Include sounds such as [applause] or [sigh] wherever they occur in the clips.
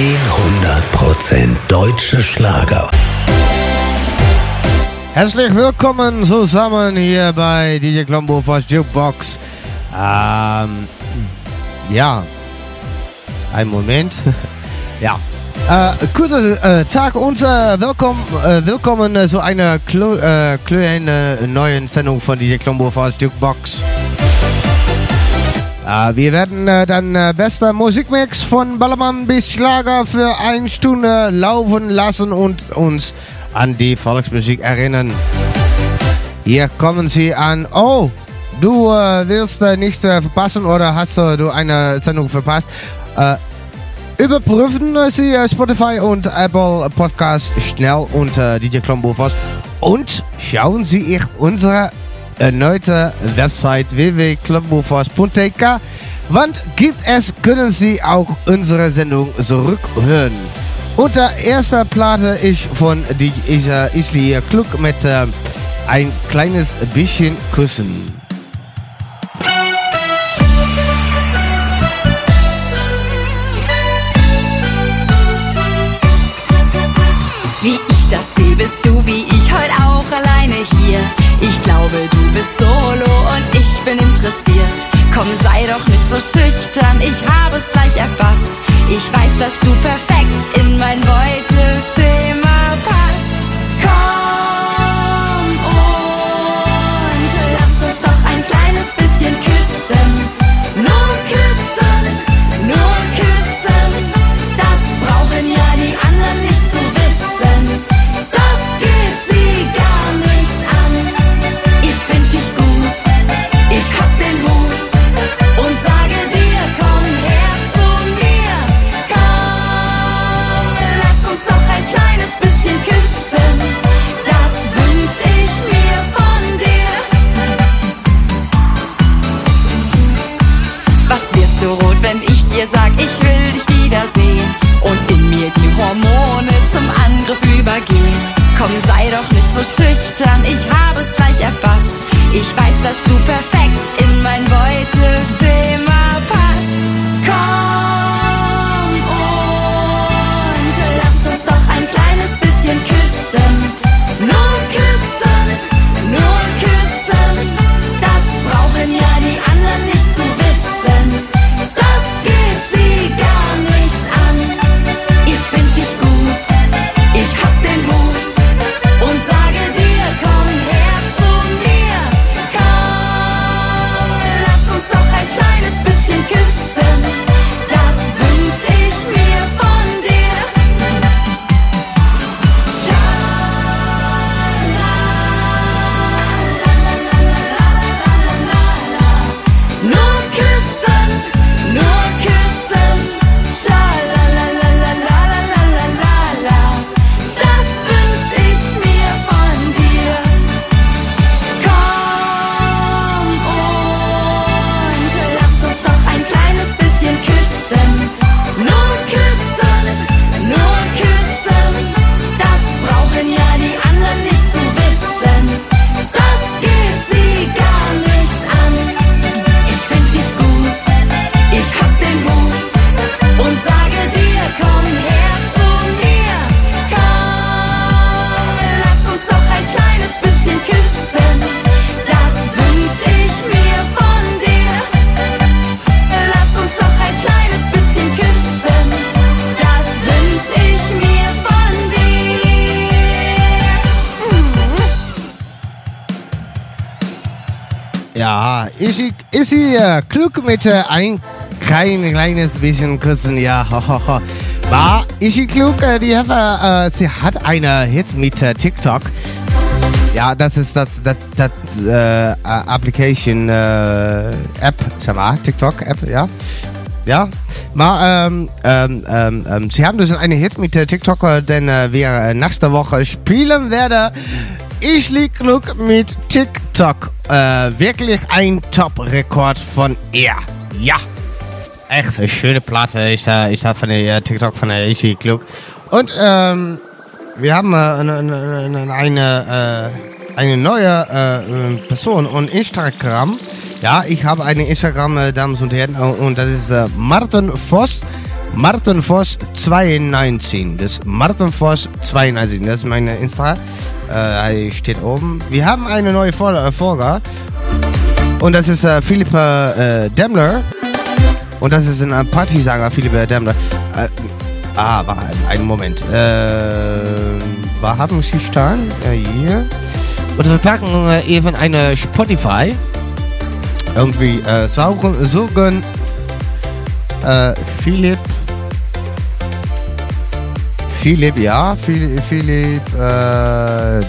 100% deutsche Schlager. Herzlich willkommen zusammen hier bei DJ Klombo von Jukebox. Ähm, ja, ein Moment. [laughs] ja. Äh, guten äh, Tag und äh, willkommen, äh, willkommen zu einer klo äh, kleinen neuen Sendung von DJ Klombo von Jukebox. Äh, wir werden äh, dann äh, bester Musikmix von Ballermann bis Schlager für eine Stunde laufen lassen und uns an die Volksmusik erinnern. Hier kommen sie an. Oh, du äh, willst nichts äh, verpassen oder hast du eine Sendung verpasst? Überprüfen Sie Spotify und Apple Podcast schnell unter DJ Klombofers und schauen Sie sich unsere erneute Website www.klombofers.tk Wann gibt es, können Sie auch unsere Sendung zurückhören. Und der erste Platte ist von die ist, äh, Isli Klug mit äh, ein kleines bisschen Küssen. Bist solo und ich bin interessiert. Komm, sei doch nicht so schüchtern, ich habe es gleich erfasst. Ich weiß, dass du perfekt in mein Beuteschema schüchtern, ich habe es gleich erfasst. Ich weiß, dass du perfekt mit ein kein kleines bisschen Küssen, ja. [laughs] War ist sie klug? Äh, die Heffe, äh, sie hat eine Hit mit äh, TikTok. Ja, das ist das, das, das äh, Application äh, App, sag mal, TikTok App, ja. Ja, mal, ähm, ähm, ähm, ähm, sie haben dus eine Hit mit denn äh, wir nächste Woche spielen werden. Ich lieg klug mit TikTok. Äh, wirklich ein Top-Rekord von ihr. Ja. Echt eine schöne Platte. Ich, äh, ich von der äh, TikTok von der Ich lieg klug. Und ähm, wir haben äh, eine, eine, eine, äh, neue äh, Person und Instagram. Ja, ich habe eine Instagram, Damen und Herren, und das ist Martin Voss. Martin Voss 92. Das Martin Voss 92. Das ist meine Insta. Äh, steht oben. Wir haben eine neue äh, Folge. Und das ist äh, Philipp äh, Demmler. Und das ist ein äh, Partysanger, Philipp Demmler. Äh, ah, war einen Moment. Äh, was haben Sie stehen? Hier. Und wir packen äh, eben eine Spotify. Irgendwie äh, suchen, suchen äh, Philipp. Philipp, ja, Philipp, äh,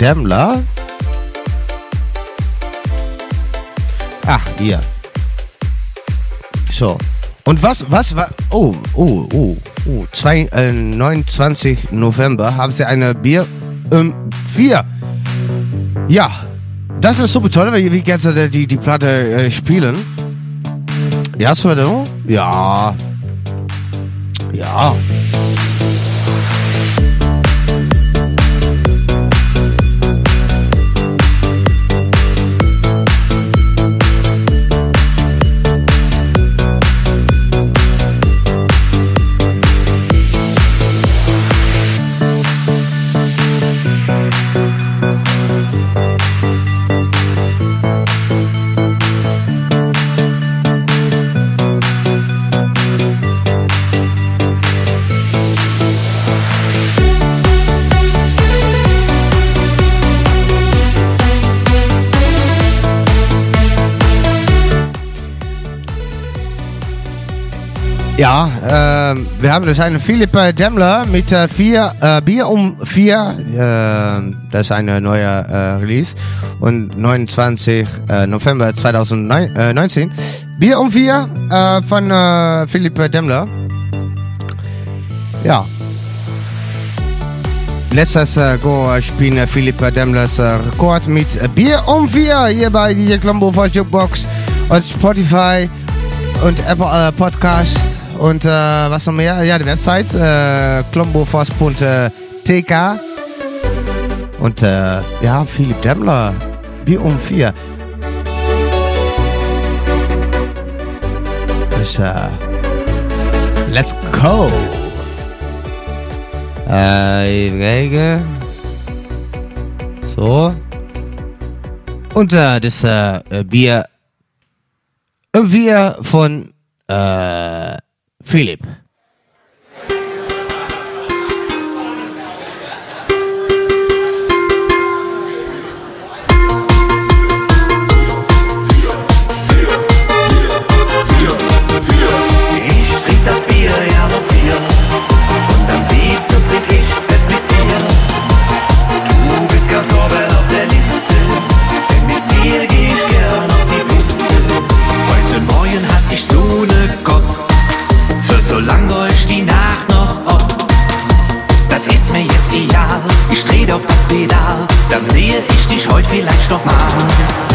Demmler. Ach, hier. So. Und was, was war, oh, oh, oh, oh, zwei, äh, 29 November haben sie eine Bier, ähm, vier. Ja, das ist super toll, wie, wie kannst du die, die Platte äh, spielen? Ja, so, ja. Ja. Ja, äh, wir haben dus eine Philipp äh, Demmler mit äh, vier, äh, Bier um vier. Äh, das ist eine neue äh, Release. Und 29 äh, November 2019. Bier um vier von äh, Philipp Demmler. Ja. Letztes äh, Go spielen Philipp Demmlers Rekord mit Bier um vier hier bei die Klombo Jukebox und Spotify und Apple Podcast. Und äh, was noch mehr? Ja, die Website äh, klomboforce.tk Und äh, ja, Philipp Demmler, Bier um vier. Das, äh, let's go. Äh, Wege. So. Und äh, das äh, Bier, äh, Bier von äh, Philipp. Ich trink das Bier ja noch vier und am liebsten trink ich auf das Pedal, dann sehe ich dich heute vielleicht noch mal.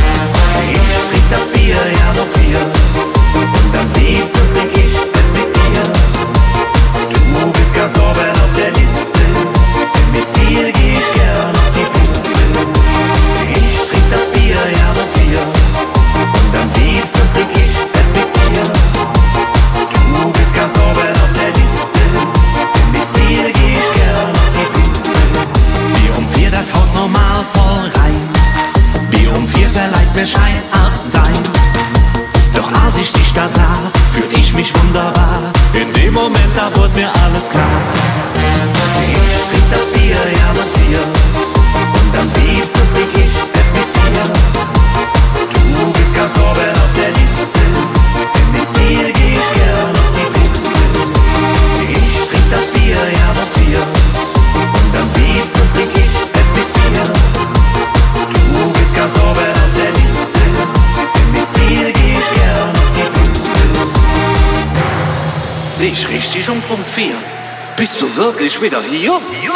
Wieder hier? Kann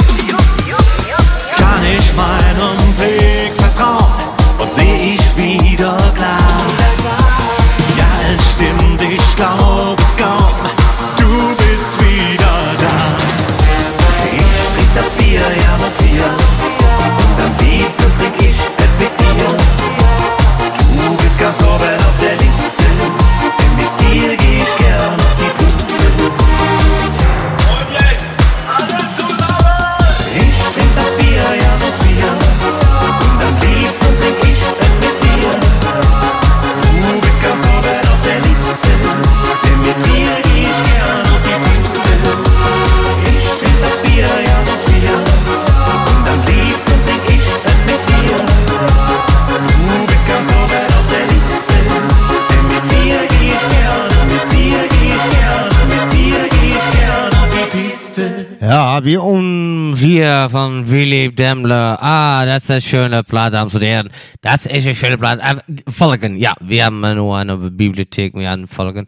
Dämmler. Ah, das ist eine schöne Platte, haben zu deren. Das ist eine schöne Platte. Äh, folgen, ja. Wir haben nur eine Bibliothek, wir haben Folgen.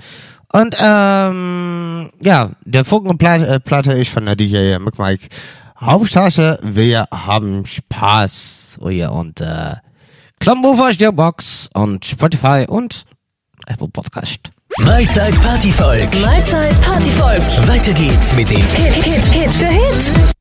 Und, ähm, ja, der Funkenplatte äh, ist von der DJ McMike. Hauptstraße, wir haben Spaß. Oh ja, und, äh, Klambufer, Box und Spotify und Apple Podcast. Mahlzeit Partyvolk. Mahlzeit Partyvolk. Weiter geht's mit dem Hit, Hit, Hit für Hit.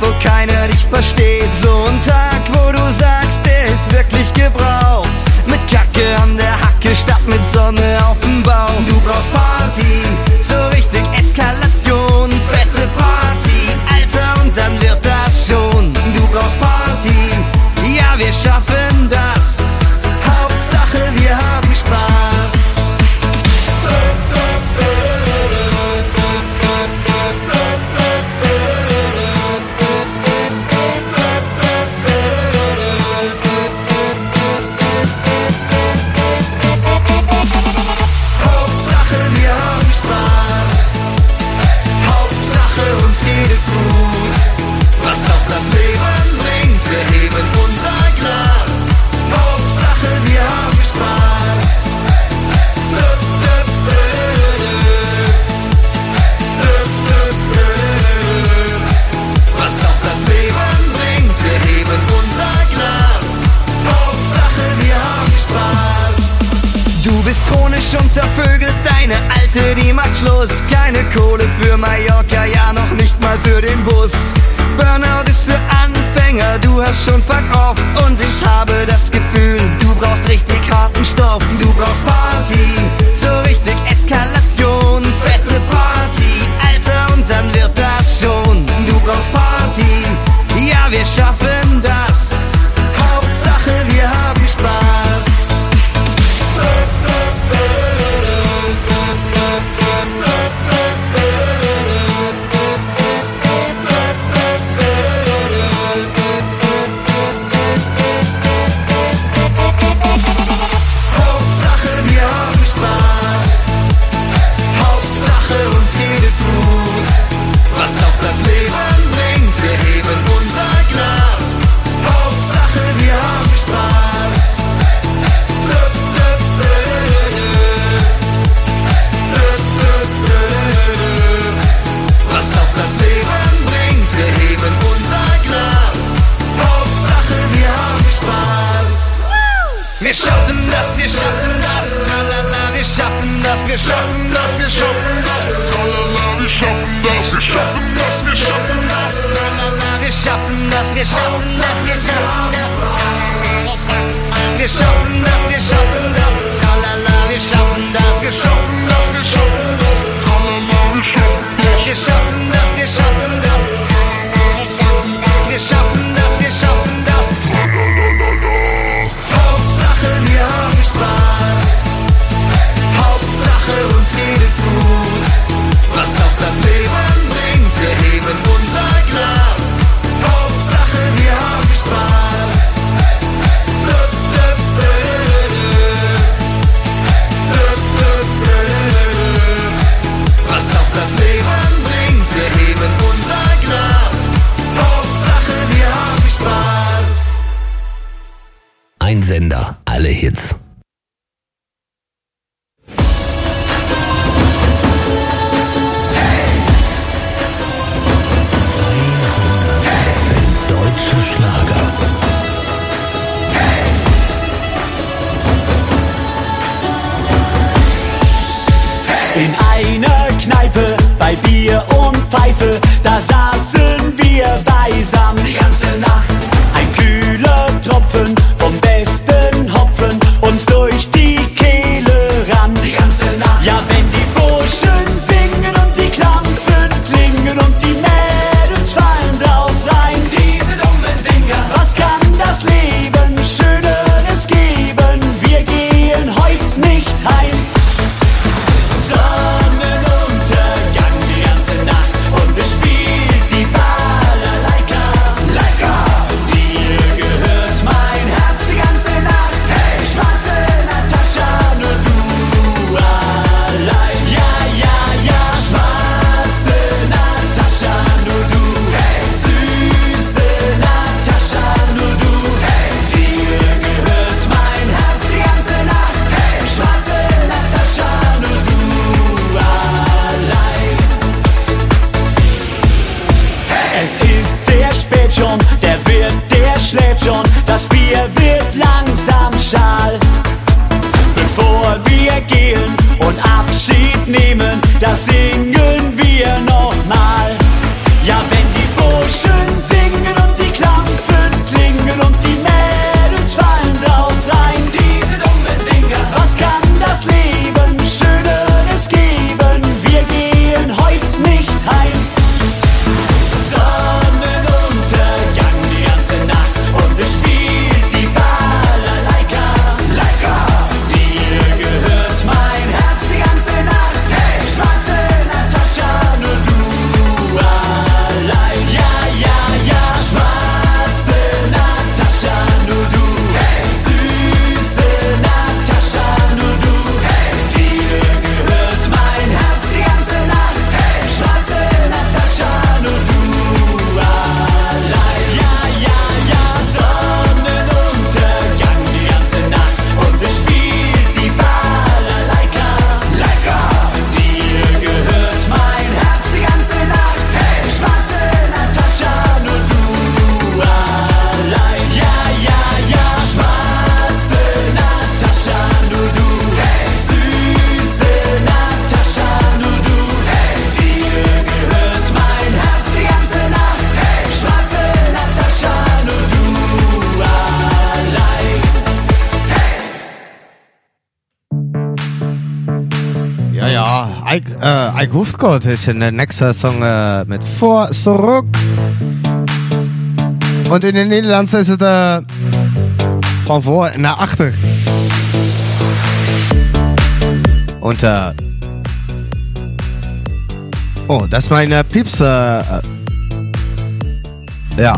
wo keiner dich versteht. So ein Tag, wo du sagst, der ist wirklich gebraucht. Mit Kacke an der Hacke statt mit Sonne auf dem Baum. Du brauchst Pause. Tante, die macht Schluss. Keine Kohle für Mallorca, ja noch nicht mal für den Bus. Burnout ist für Anfänger, du hast schon fuck off und ich habe das Pfeife Disco-Tischchen. Der nächsten Song äh, mit Vor zurück. Und in den Niederlanden ist es äh, von vor nach achter. Und äh, Oh, das ist meine Pips. Äh, äh, ja.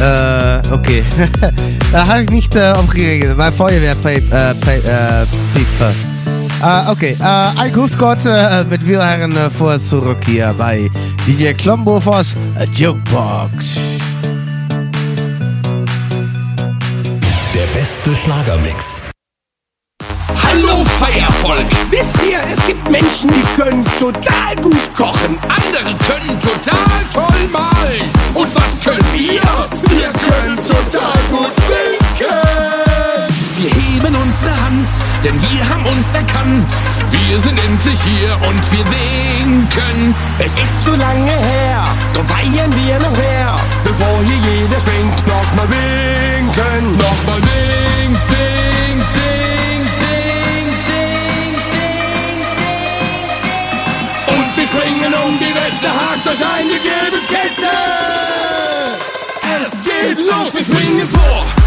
Äh, okay. [laughs] da habe ich nicht äh, aufgeregt. Mein Feuerwehr-Piep. Äh, äh, Oké, okay. Ah, uh, ik hoef kort uh, äh, met wielharen uh, äh, voor terug hier bei DJ Klombovas äh, Jokebox. Der beste Schlagermix. Hallo Feiervolk! Wisst ihr, es gibt Menschen, die können total gut kochen. Andere können total toll malen. Und was können wir? Wir können total gut winken. Wir heben uns eine Land, denn wir haben uns erkannt. Wir sind endlich hier und wir winken. Es ist so lange her, doch feiern wir noch mehr, bevor hier jeder springt. Nochmal winken, nochmal wink, wink, wink, wink, wink, wink, wink. Und wir springen um die Wette, hakt euch eine gelbe Kette. Es geht los, wir springen vor.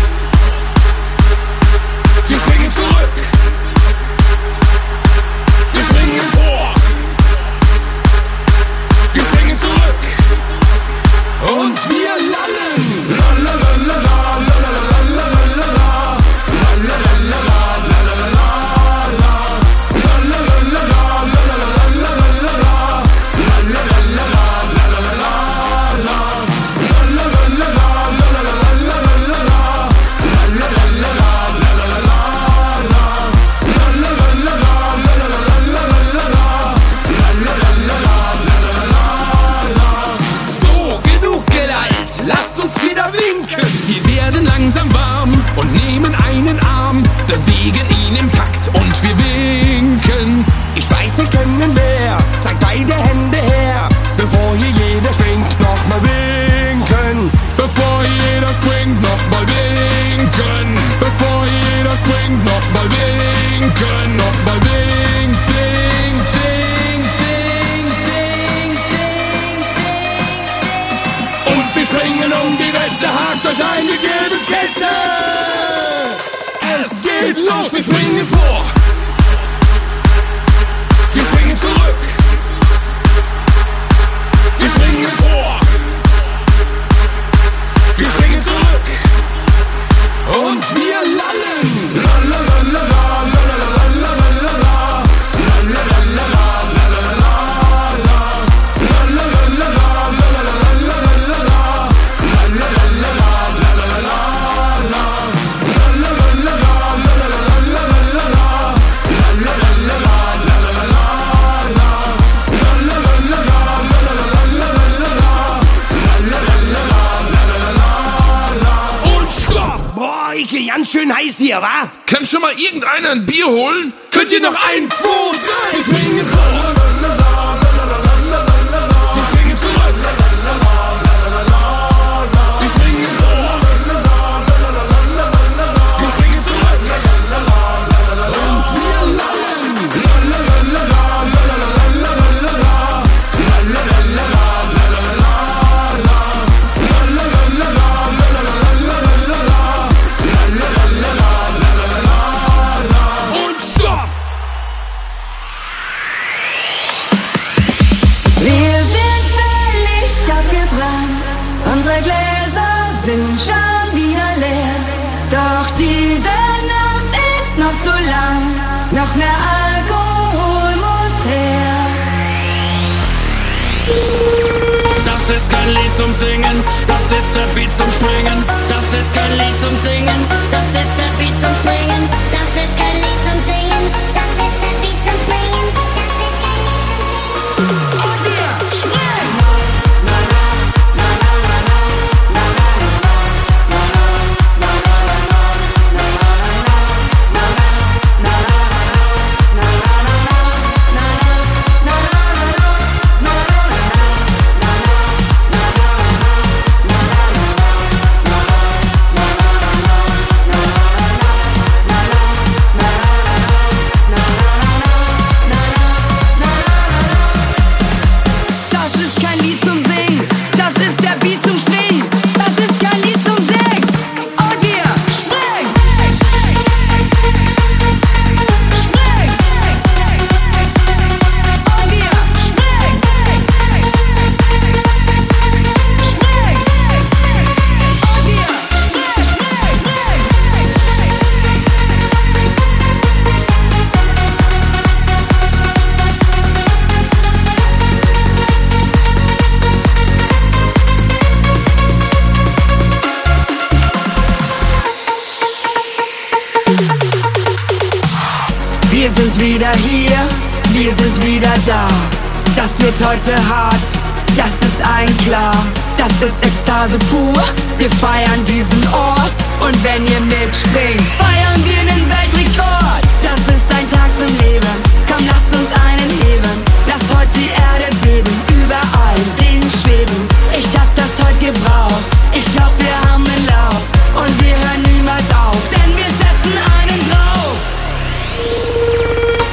Das ist ein klar. Das ist Ekstase pur, wir feiern diesen Ort. Und wenn ihr mitspringt, feiern wir den Weltrekord. Das ist ein Tag zum Leben, komm lasst uns einen heben. Lass heute die Erde beben, überall den schweben. Ich hab das heute gebraucht, ich glaub wir haben einen Lauf. Und wir hören niemals auf, denn wir setzen einen drauf.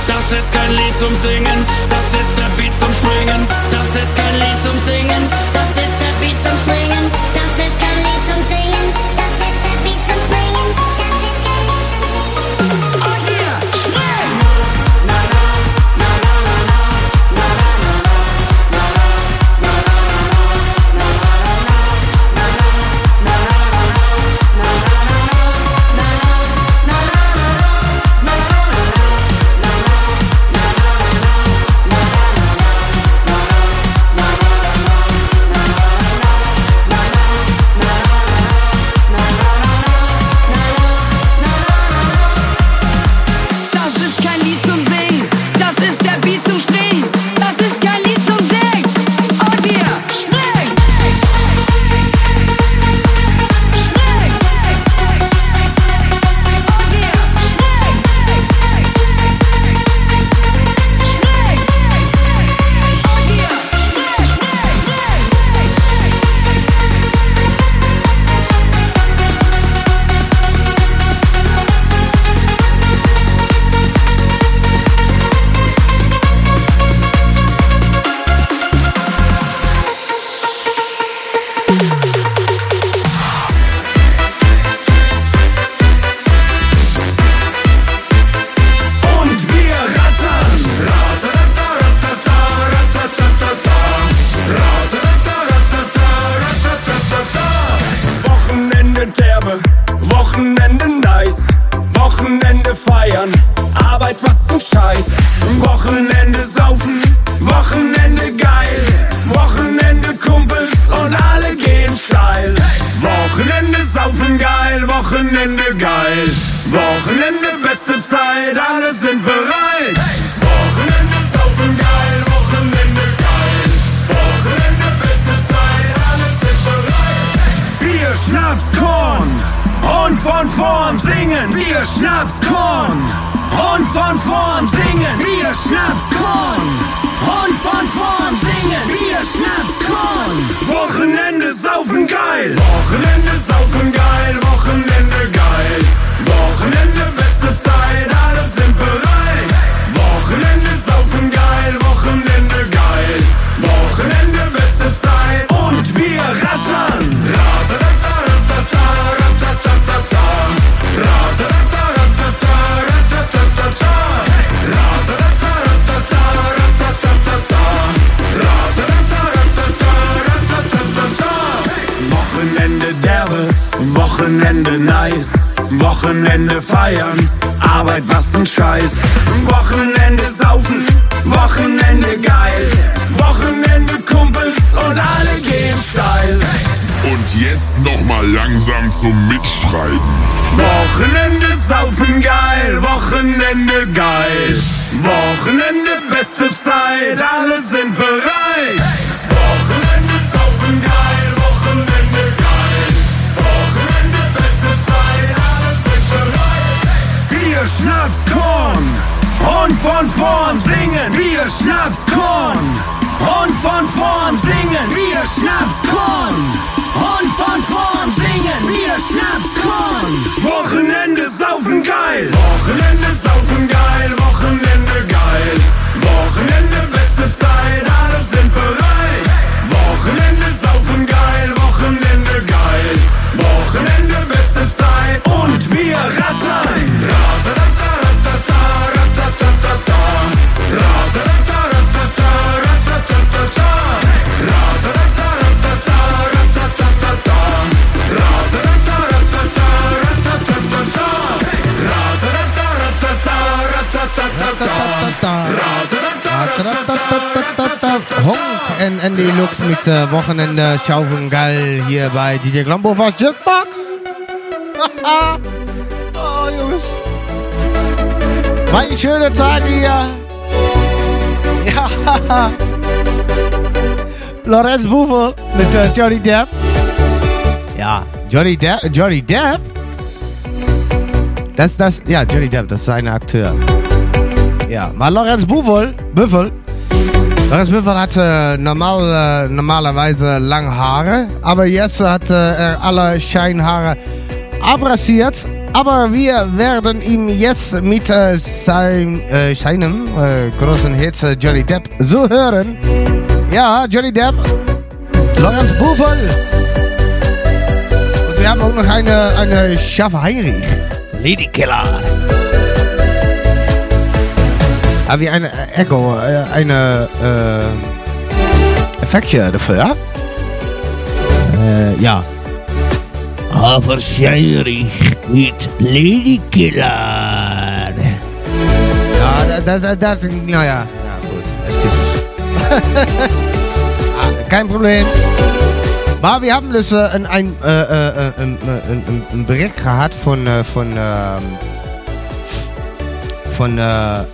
das ist kein Lied zum Singen, das ist der Beat zum Springen. Das ist kein Lied zum Singen, Das ist Scheiß. Wochenende saufen, Wochenende geil. Wochenende Kumpels und alle gehen steil. Wochenende saufen geil, Wochenende geil. Wochenende beste Zeit, alle sind bereit. Wochenende saufen geil, Wochenende geil. Wochenende beste Zeit, alle sind bereit. Bier, Schnaps, Korn Und von vorn singen wir Schnapskorn. Und von vorn singen wir Schnapskorn. Und von vorn singen wir Schnapskorn. Wochenende saufen geil. Wochenende saufen geil. Wochenende geil. Wochenende beste Zeit. Alle sind bereit. Wochenende saufen geil. Wochenende geil. Wochenende beste Zeit. Und wir rattern. Ratatata, Wochenende nice. Wochenende feiern, Arbeit was ein Scheiß. Wochenende saufen, Wochenende geil. Wochenende Kumpels und alle gehen steil. Und jetzt nochmal langsam zum Mitschreiben. Wochenende saufen geil, Wochenende geil. Wochenende beste Zeit, alle sind bereit. Schnaps, Korn. Und von vorn singen wir Schnapskorn. Und von vorn singen wir Schnapskorn. Und von vorn singen wir Schnapskorn. Wochenende saufen geil. Wochenende saufen geil. Wochenende geil. Wochenende beste Zeit. Alle sind bereit. Wochenende saufen geil. Wochenende geil. Wochenende beste Zeit. Und wir rattern. Andy Lux mit äh, Wochenende Schaufen geil hier bei DJ Glambo was Jukebox. [laughs] oh, Jungs. War ein schöner Tag hier. [laughs] Ja. Lorenz Buffel mit äh, Johnny Depp. Ja, Johnny Depp. Johnny Depp? Das, das, ja, Johnny Depp, das ist ein Akteur. Ja, mal Lorenz Buffel, Büffel. Lorenz Büffel hatte normal, äh, normalerweise lange Haare, aber jetzt hat äh, er alle Scheinhaare abrasiert. Aber wir werden ihm jetzt mit äh, äh, seinem äh, großen Hit äh, Johnny Depp so hören. Ja, Johnny Depp, Lorenz Buffel. Und wir haben auch noch eine, eine Schaffe Heinrich. Ladykiller. Habe ich eine äh, Echo, äh, eine äh, Effektje dafür, ja? Äh, ja. Aber Heinrich mit Ladykiller. Ja, das, das, das, naja, ja, gut, es gibt es. ah, kein Problem. Aber wir haben das äh, ein, ein, äh, äh, äh, ein, ein, ein Bericht gehabt von, äh, von, ähm, von, äh,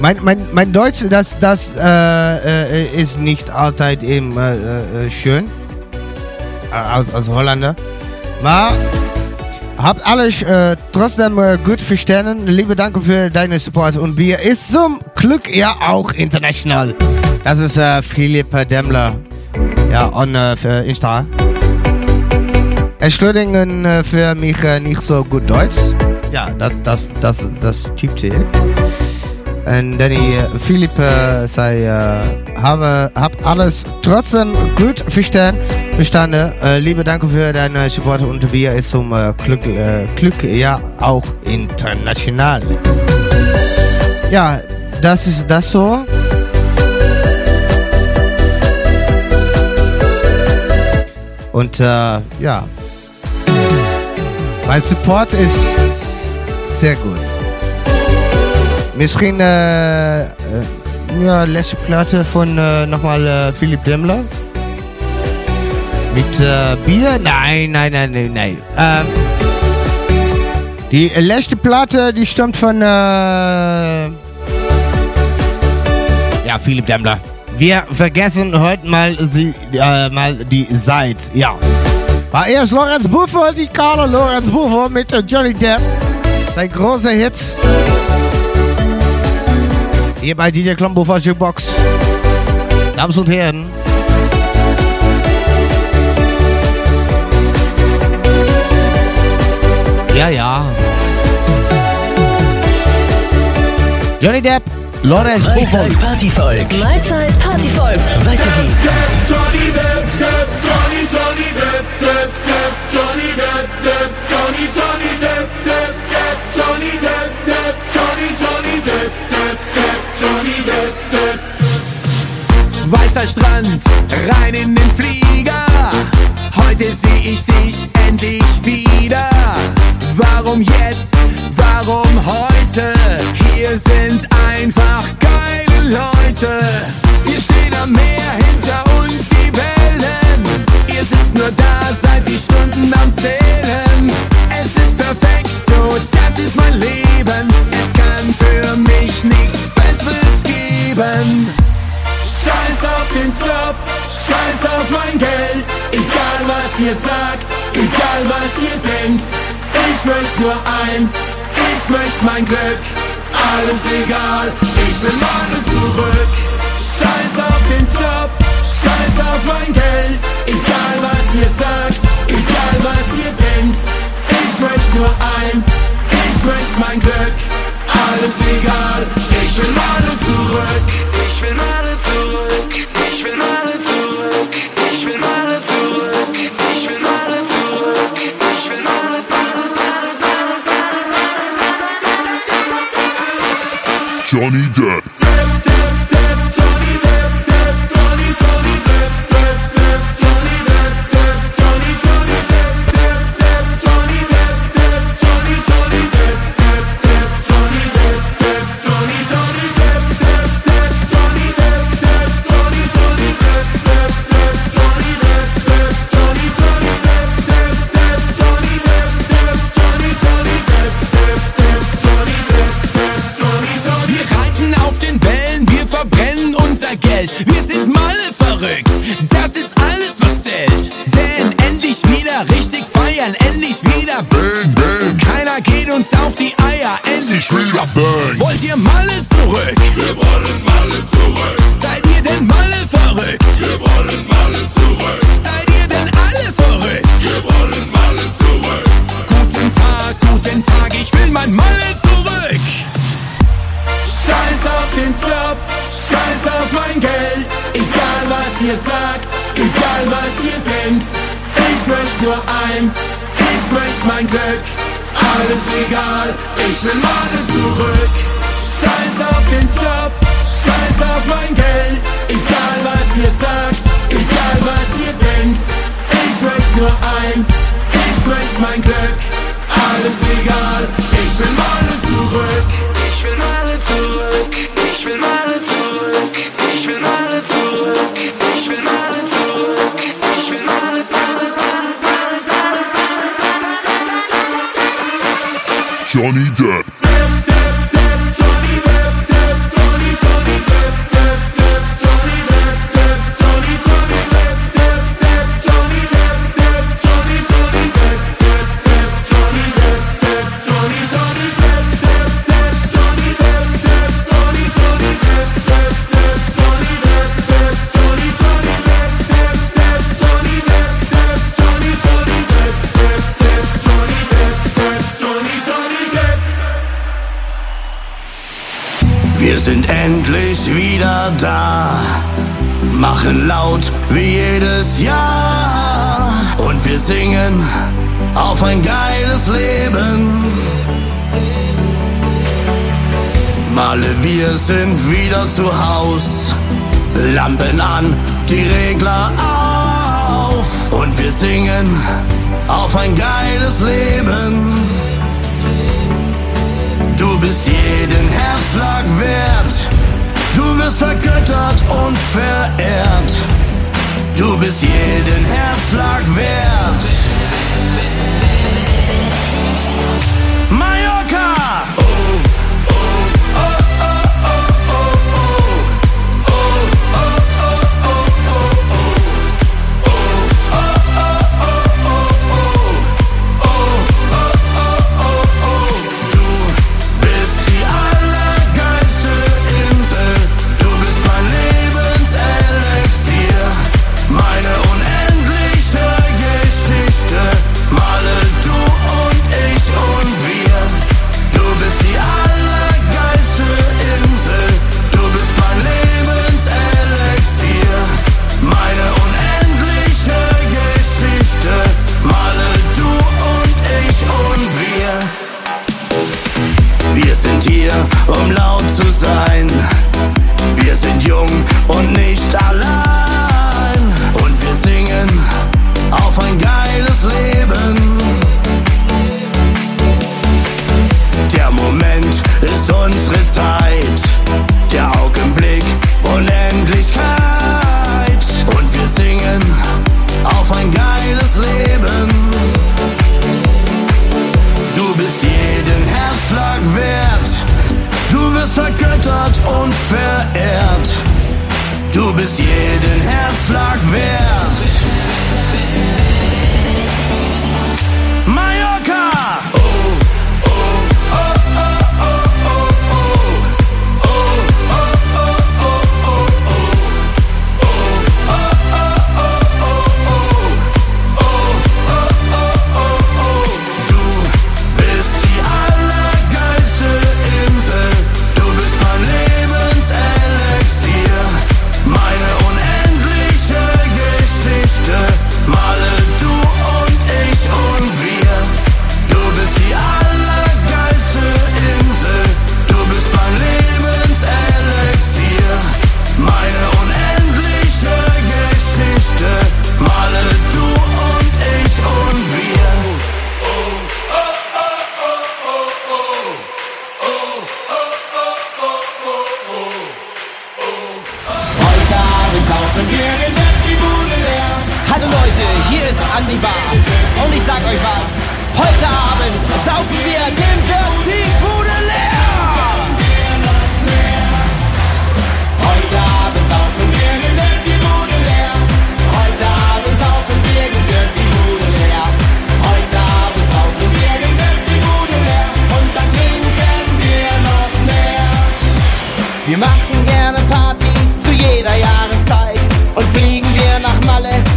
mein, mein, mein Deutsch, das, das äh, äh, ist nicht allzeit eben äh, äh, schön. Äh, Als, als Holländer. Aber habt alles äh, trotzdem gut verstanden. Liebe Danke für deine Support. Und wir ist zum Glück ja auch international. Das ist Philipp Demmler. Ja, on für Insta. Entschuldigen äh, für mich nicht so gut Deutsch. Ja, das, das, das, das typt ich. En Danny, Philipp sei, äh, habe, hab alles trotzdem gut verstanden. verstanden. Äh, liebe Danke für deine Support und wir ist zum äh, Glück, Glück ja auch international. Ja, das ist das so. Und äh, ja, mein Support ist sehr gut. Misschien äh, ja, letzte Platte von äh, nochmal äh, Philipp Demmler. Mit Bier? Nein, nein, nein, nein, nein. Die letzte Platte, die stammt von ja, Philipp Demmler. Wir vergessen heute mal, sie, äh, mal die Zeit. Ja. War erst Lorenz Buffer, die Carla Lorenz Buffer mit Johnny Depp. Sein großer Hit. Hier bei DJ Klombuffer Jukebox. Damen und Herren. Ja, ja. Johnny Depp, Lorenz Buffer. Mahlzeit Partyvolk. Mahlzeit Partyvolk. Weiter geht's. Johnny Depp, Depp, Johnny, Johnny Depp, Depp, Depp, Johnny Depp, Depp, Johnny, Johnny Depp, Depp, Depp, Johnny Depp, Johnny Depp, Depp. Weißer Strand, rein in den Flieger. Heute seh ich dich endlich wieder. Warum jetzt? Warum heute? Hier sind einfach geile Leute. Wir stehen am Meer, hinter uns die Wellen. Ihr sitzt nur da, seid die Stunden am Zählen. Es ist perfekt so, das ist mein Leben. Es kann für mich nichts Besseres geben. Scheiß auf den Job, scheiß auf mein Geld. Egal was ihr sagt, egal was ihr denkt. Ich möchte nur eins, ich möchte mein Glück. Alles egal, ich will meine zurück. Scheiß auf den Job, scheiß auf mein Geld. Egal was ihr sagt, egal was ihr denkt. Ich möchte nur eins, ich möchte mein Glück. Alles egal, ich will meine zurück. Ich will meine zurück. Ich will meine zurück. Ich will meine zurück. Ich will meine zurück. Ich will meine Johnny Depp. Depp, Depp, Alles egal, ich will meine zurück. Sind wieder zu Haus, Lampen an, die Regler auf und wir singen auf ein geiles Leben. Du bist jeden Herzschlag wert. Du wirst vergöttert und verehrt. Du bist jeden Herzschlag wert. dollar.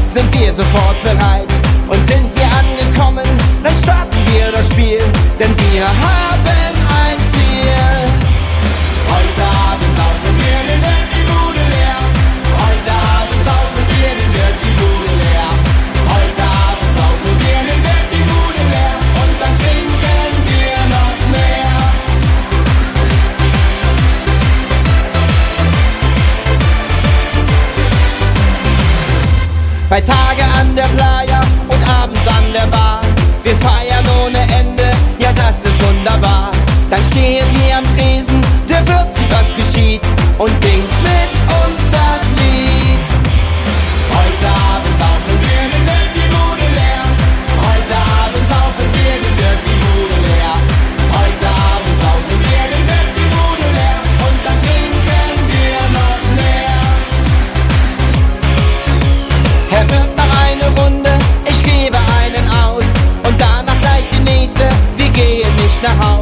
Sind wir sofort bereit. Und sind wir angekommen, dann starten wir das Spiel. Denn wir haben ein Ziel. Heute Dann stehen wir am Tresen, der Wirt sieht, was geschieht und singt mit uns das Lied. Heute Abend saufen wir, dann wird die Bude leer. Heute Abend saufen wir, dann wird die Bude leer. Heute Abend saufen wir, dann wird die Bude leer. Und dann trinken wir noch mehr. Herr Wirt, noch eine Runde, ich gebe einen aus. Und danach gleich die nächste, wir gehen nicht nach Haus.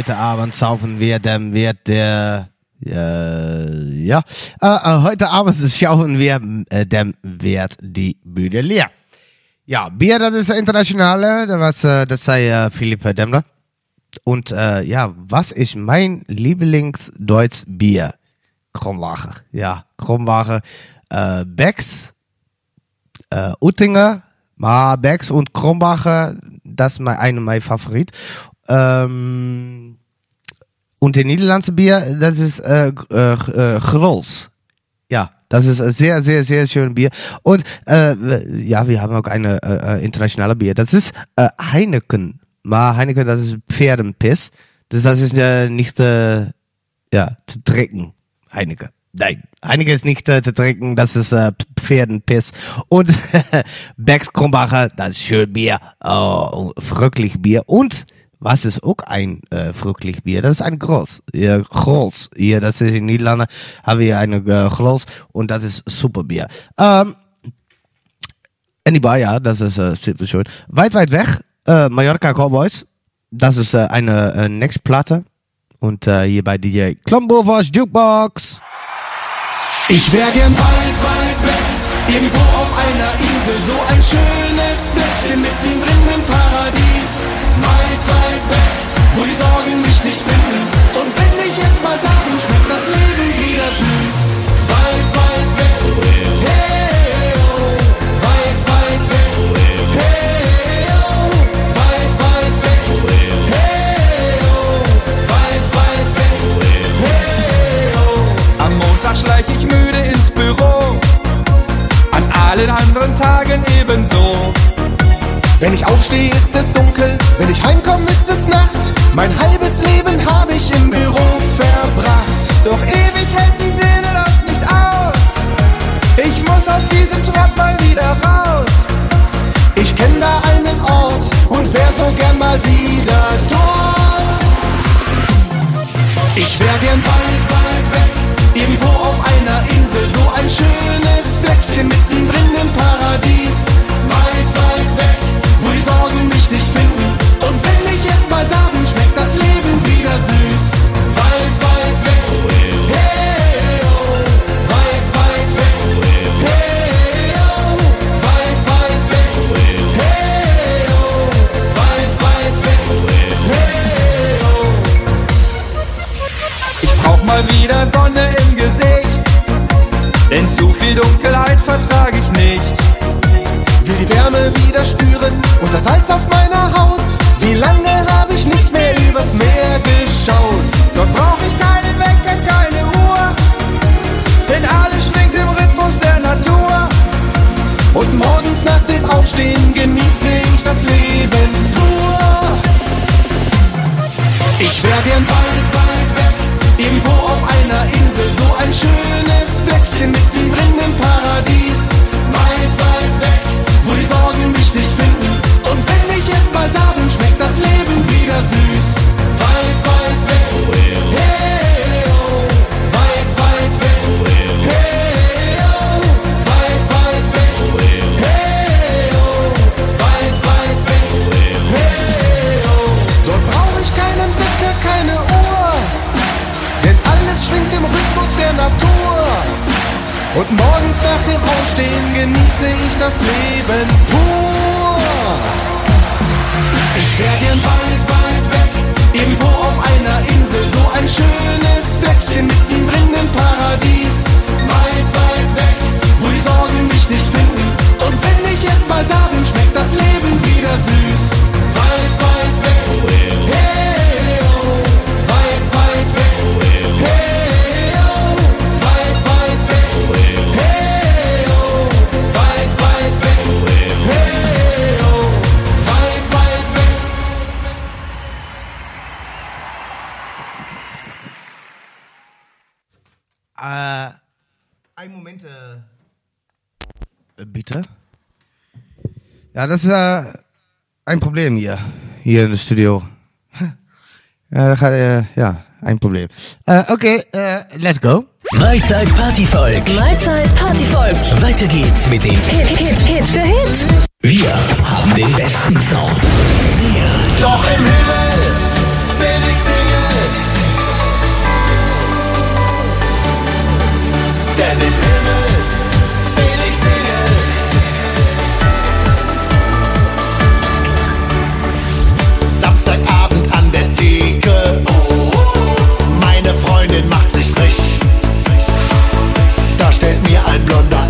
Heute Abend saufen wir, dann wird der äh, ja äh, äh, heute Abend [laughs] schauen wir, äh, dann wird die Bühne leer. Ja, Bier, das ist internationale, das, äh, das sei äh, Philipp Demmler. Und äh, ja, was ist mein Lieblingsdeutsch Bier? Kromwacher. Ja, Kromwacher. Äh, Becks, äh, Uttinger, Ma Becks und Krombacher, das ist mein, einer meiner Favorit. Ähm, und der niederländische Bier, das ist äh, äh, äh. Ja, das ist ein sehr, sehr, sehr schön Bier. Und äh, ja, wir haben auch eine äh, äh, internationale Bier. Das ist äh, Heineken. Ma Heineken, das ist Pferdenpiss. Das, das ist äh, nicht äh, ja, zu trinken. Heineken. Nein, Heineken ist nicht äh, zu trinken, das ist äh, Pferdenpiss. Und [laughs] Becks Krombacher, das ist schön Bier. Oh, fröhlich Bier. Und was ist auch ein äh, fröhlich Bier? Das ist ein Groß. Ja, Groß. Hier, das ist in Niederlande, haben wir eine äh, Groß und das ist super Bier. Ähm, Anybody, ja, das ist äh, super schön. Weit, weit weg, äh, Mallorca Cowboys. Das ist äh, eine äh, Next-Platte. Und äh, hier bei DJ Klombovers Jukebox. Ich wär gern weit, weit weg, irgendwo auf einer Insel, so ein schönes Fleckchen mittendrin im Paradies. Wenn ich aufstehe, ist es dunkel, wenn ich heimkomme, ist es Nacht. Mein halbes Leben habe ich im Büro verbracht. Doch ewig hält die Seele das nicht aus. Ich muss aus diesem Trott mal wieder raus. Ich kenn da einen Ort und wär so gern mal wieder dort. Ich wär gern weit, weit weg, irgendwo auf einer Insel, so ein schönes Fleckchen mittendrin viel Dunkelheit vertrag ich nicht. Will die Wärme wieder spüren und das Salz auf meiner Haut. Wie lange habe ich nicht mehr übers Meer geschaut? Dort brauch ich keinen Wecker, keine Uhr, denn alles schwingt im Rhythmus der Natur. Und morgens nach dem Aufstehen genieße ich das Leben pur. Ich weit, weit weg, irgendwo auf einer Insel, so ein schönes Fleckchen mittendrin im Paradies. Weit, weit weg, wo die Sorgen mich nicht finden. Und wenn ich erst mal da schmeckt das Leben wieder süß. Und morgens nach dem Aufstehen genieße ich das Leben pur. Ich wär gern weit, weit weg, irgendwo auf einer Insel, so ein schönes Fleckchen mittendrin im Paradies. Weit, weit weg, wo die Sorgen mich nicht finden. Und wenn ich erst mal da schmeckt das Leben wieder süß. Ja, das ist äh, ein Problem hier, hier im Studio. [laughs] Ja, gaat, äh, ja, ein Problem. Äh, okay, äh, let's go. Mahlzeit Partyvolk. Mahlzeit Partyvolk. Weiter geht's mit dem Hit, Hit, Hit für Hit. Wir haben den besten Sound. Doch im Himmel macht sich frisch. Da stellt mir ein blonder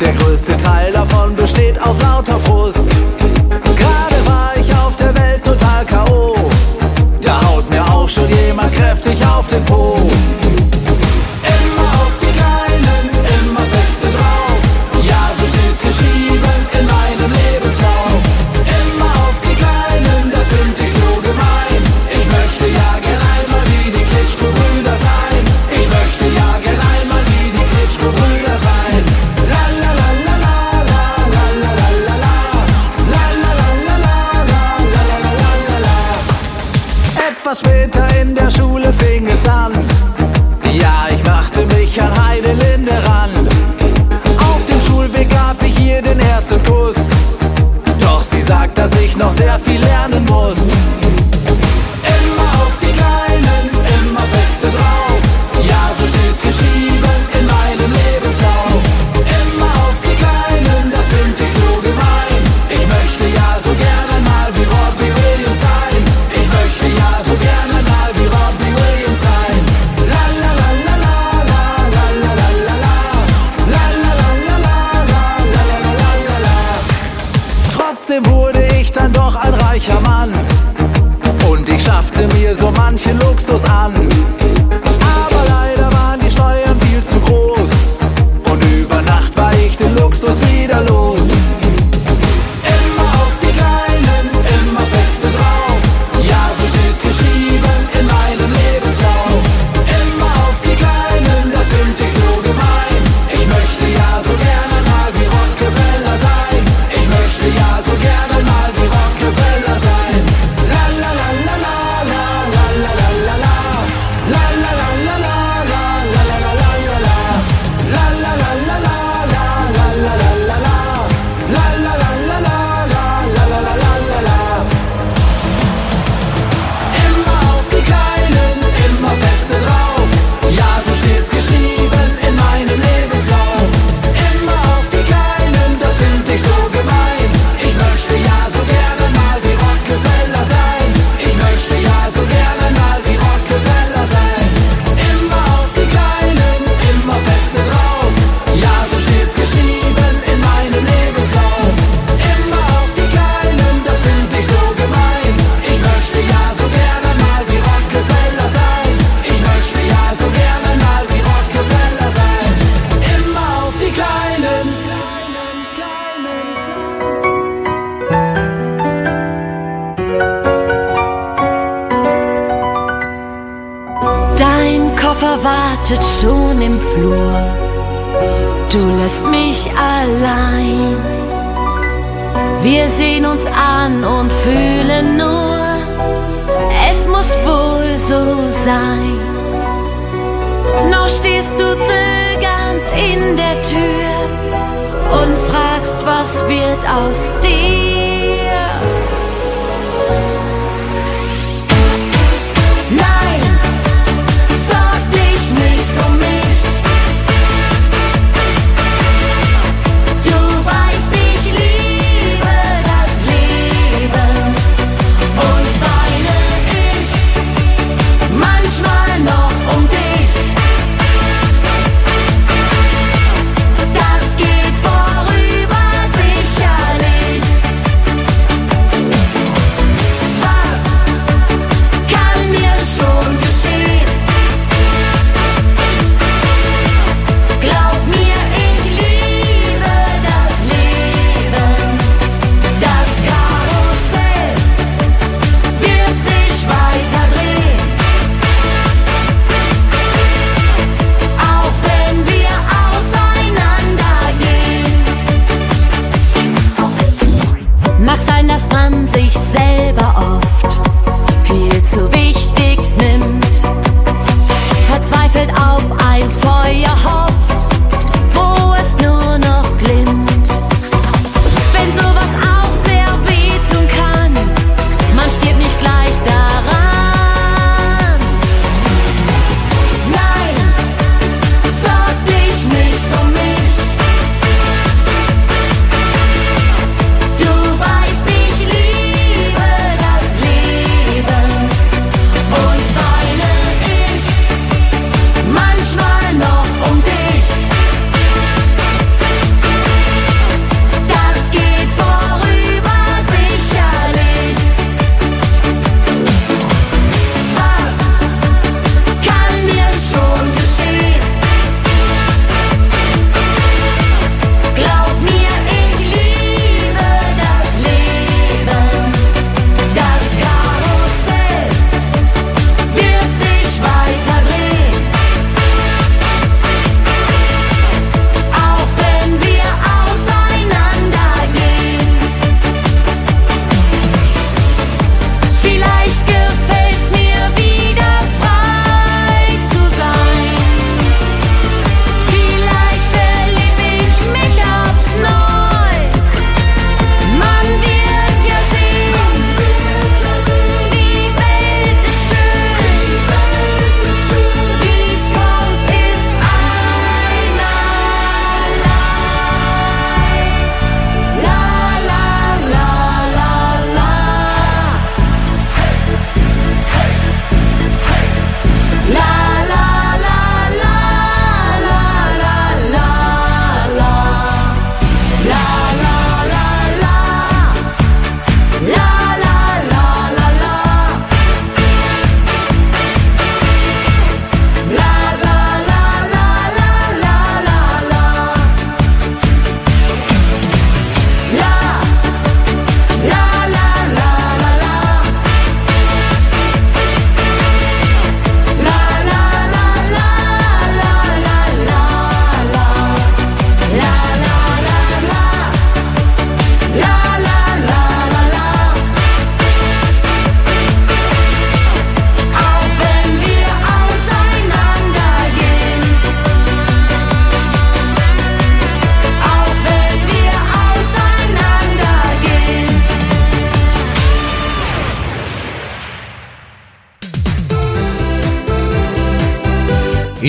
Der größte Teil davon besteht aus lauter Frust. Gerade war ich auf der Welt total K.O. Da haut mir auch schon jemand kräftig auf den Po.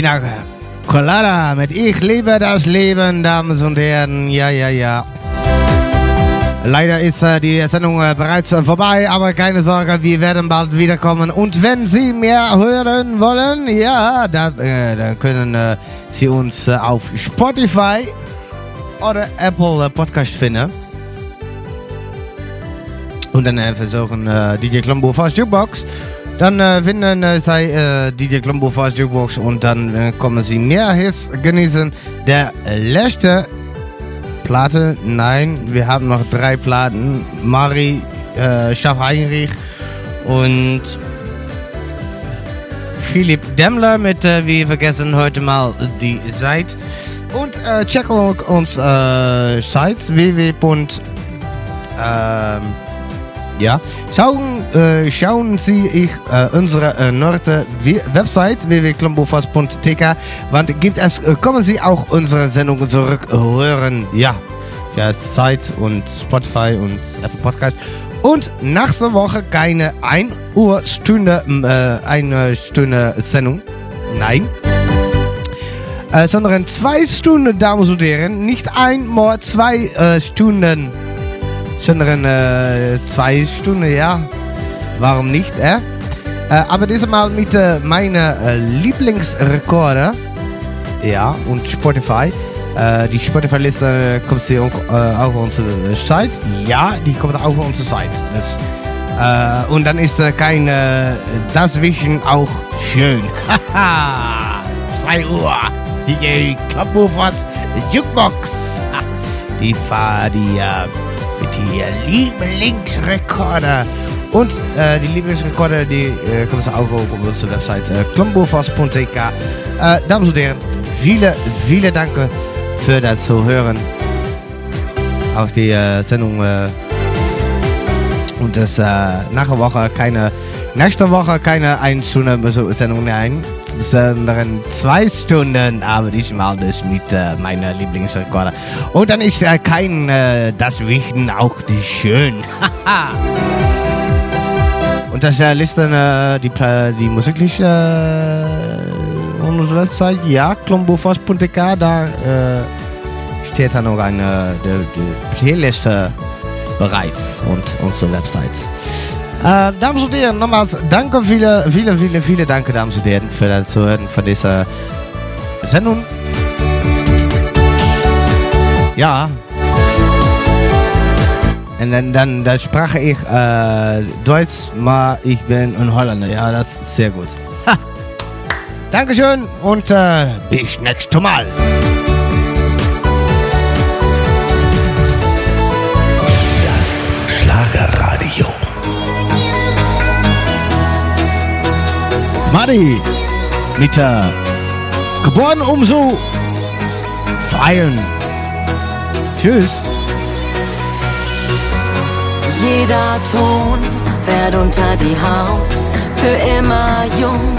Ina Colada mit Ich liebe das Leben, Damen und Herren. Ja, ja, ja. Leider ist äh, die Sendung äh, bereits äh, vorbei, aber keine Sorge, wir werden bald wiederkommen. Und wenn Sie mehr hören wollen, ja, dann, äh, dann können äh, Sie uns äh, auf Spotify oder Apple Podcast finden. Und dann versuchen DJ Klombo fast Jukebox. Dann äh, finden äh, Sie äh, DJ Klombo fast Jukebox und dann äh, kommen Sie mehr Hits genießen. Der letzte Platte, nein, wir haben noch drei Platten. Mari, äh, Schaff Heinrich und Philipp Demmler mit äh, Wir vergessen heute mal die Seite. Und äh, check auch uns äh, Seite www. Ähm, ja, schauen, äh, schauen Sie ich, äh, unsere äh, neue We- Website www.klombofast.tk, wann gibt es, äh, kommen Sie auch unsere Sendungen zurück hören. Ja, ja, Zeit und Spotify und Apple Podcast. Und nächste Woche keine 1 Uhr Stunde, äh, eine Stunde Sendung. Nein. Äh, sondern zwei Stunden, Damen und Herren. Nicht einmal zwei äh, Stunden sondern äh, zwei Stunden, ja. Warum nicht, äh? äh aber diesmal mit äh, meiner äh, Lieblingsrekorder. Ja, und Spotify. Äh, die Spotify-Liste kommt sie auch äh, auf unsere Seite. Ja, die kommt auch auf unsere Seite. Das, äh, und dann ist äh, kein äh, Das Wischen auch schön. Haha, 2 Uhr. DJ Klappofers Jukebox. Die fahr die die Lieblingsrekorder. Und äh, die Lieblingsrekorder, die äh, kommen auch auf unsere Website äh, klombofas.tk. Äh, Damen und Herren, viele, viele Danke für das Zuhören. Auch die äh, Sendung äh, und das äh, nach Woche keine, nächste Woche keine 1 Stunde Sendung, nein, sondern zwei Stunden, aber diesmal das mit äh, meiner Lieblingsrekorder. Und dann ist äh, kein äh, das Wichten auch die schön. [laughs] Und das äh, Listen äh, die, die Musikliste äh, unsere Website, ja, klombofas.tk, da äh, steht dann noch eine die, die Playliste bereits und unsere Website. Äh, Damen und Herren, nochmals danke, viele, viele, viele, viele danke, Damen und Herren, für das Zuhören von dieser Sendung. Ja. Und dann, dann, dann sprach ich äh, Deutsch, mal ich bin ein Holländer. Ja, das ist sehr gut. Ha. Dankeschön und äh, bis nächstes Mal. Mari mit äh, Geboren um so feiern. Tschüss. Jeder Ton fährt unter die Haut, für immer jung,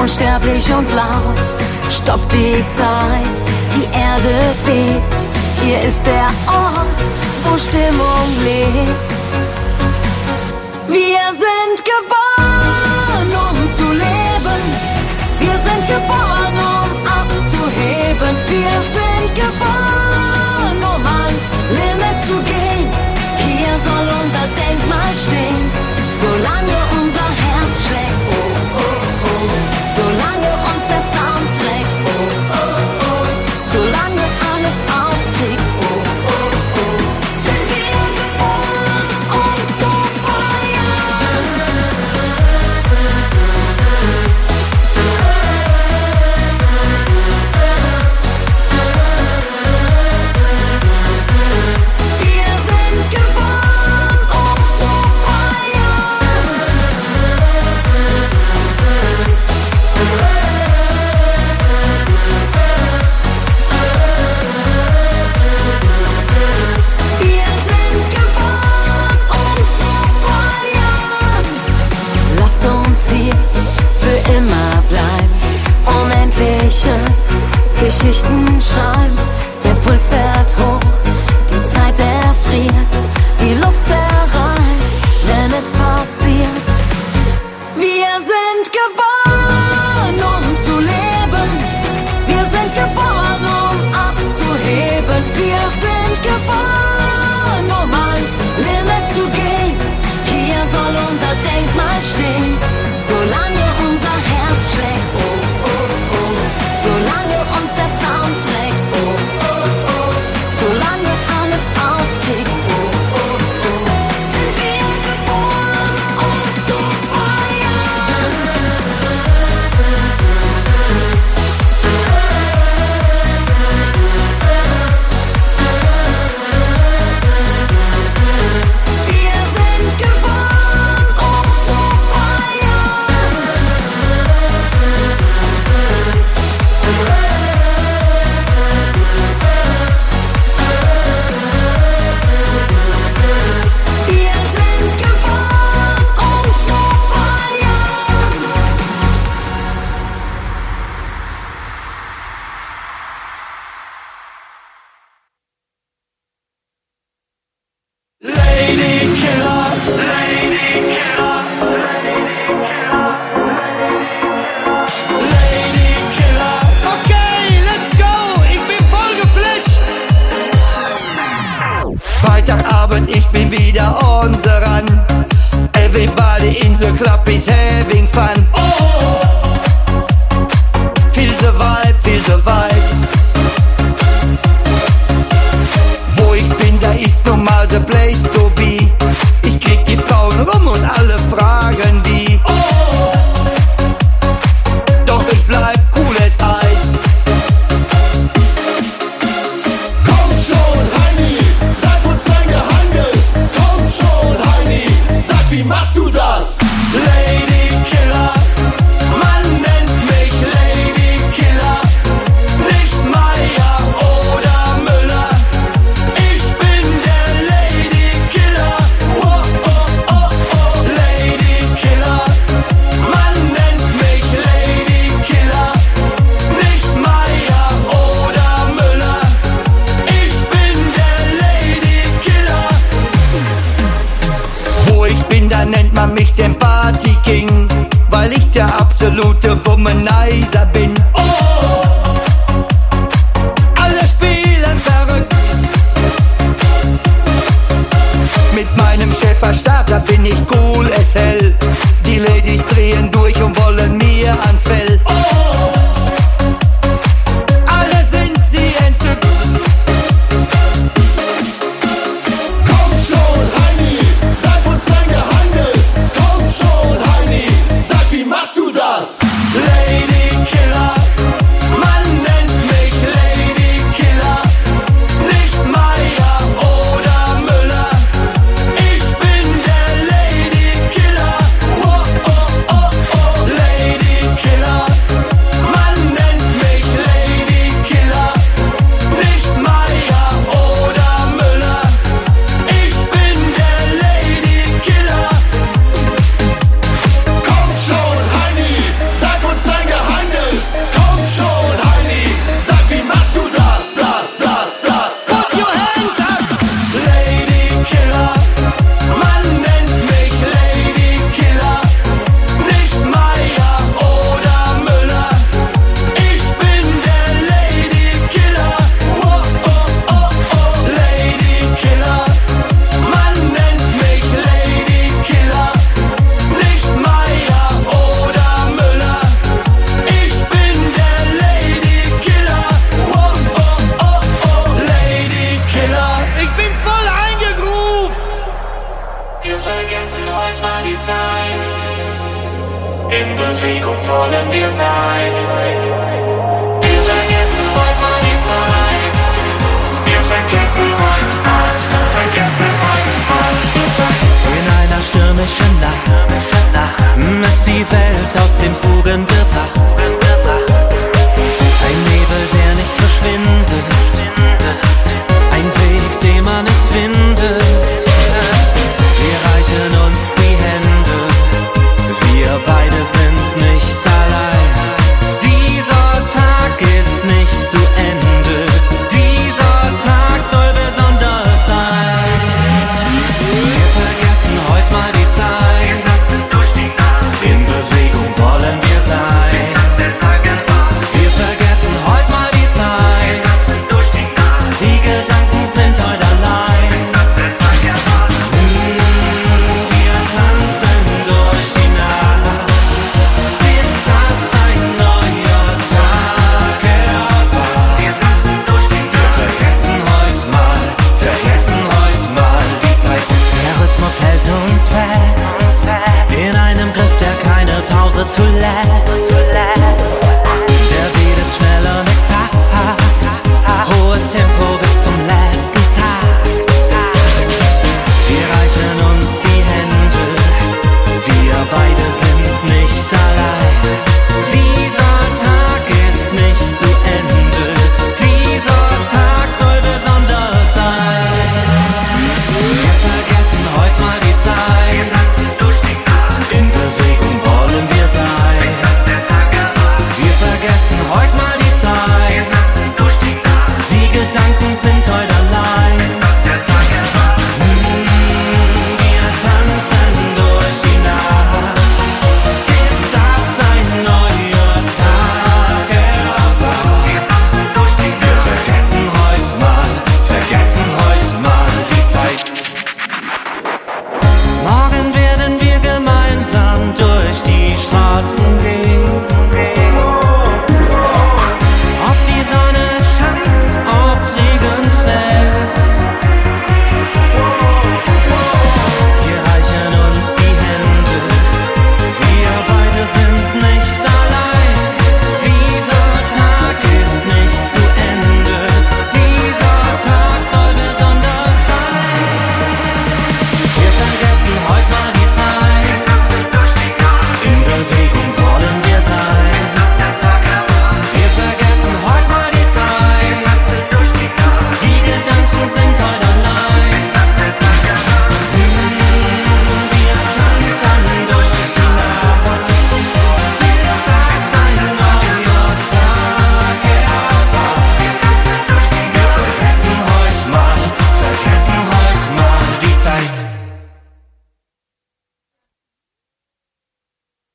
unsterblich und laut. Stoppt die Zeit, die Erde bebt. Hier ist der Ort, wo Stimmung lebt. Wir sind geboren,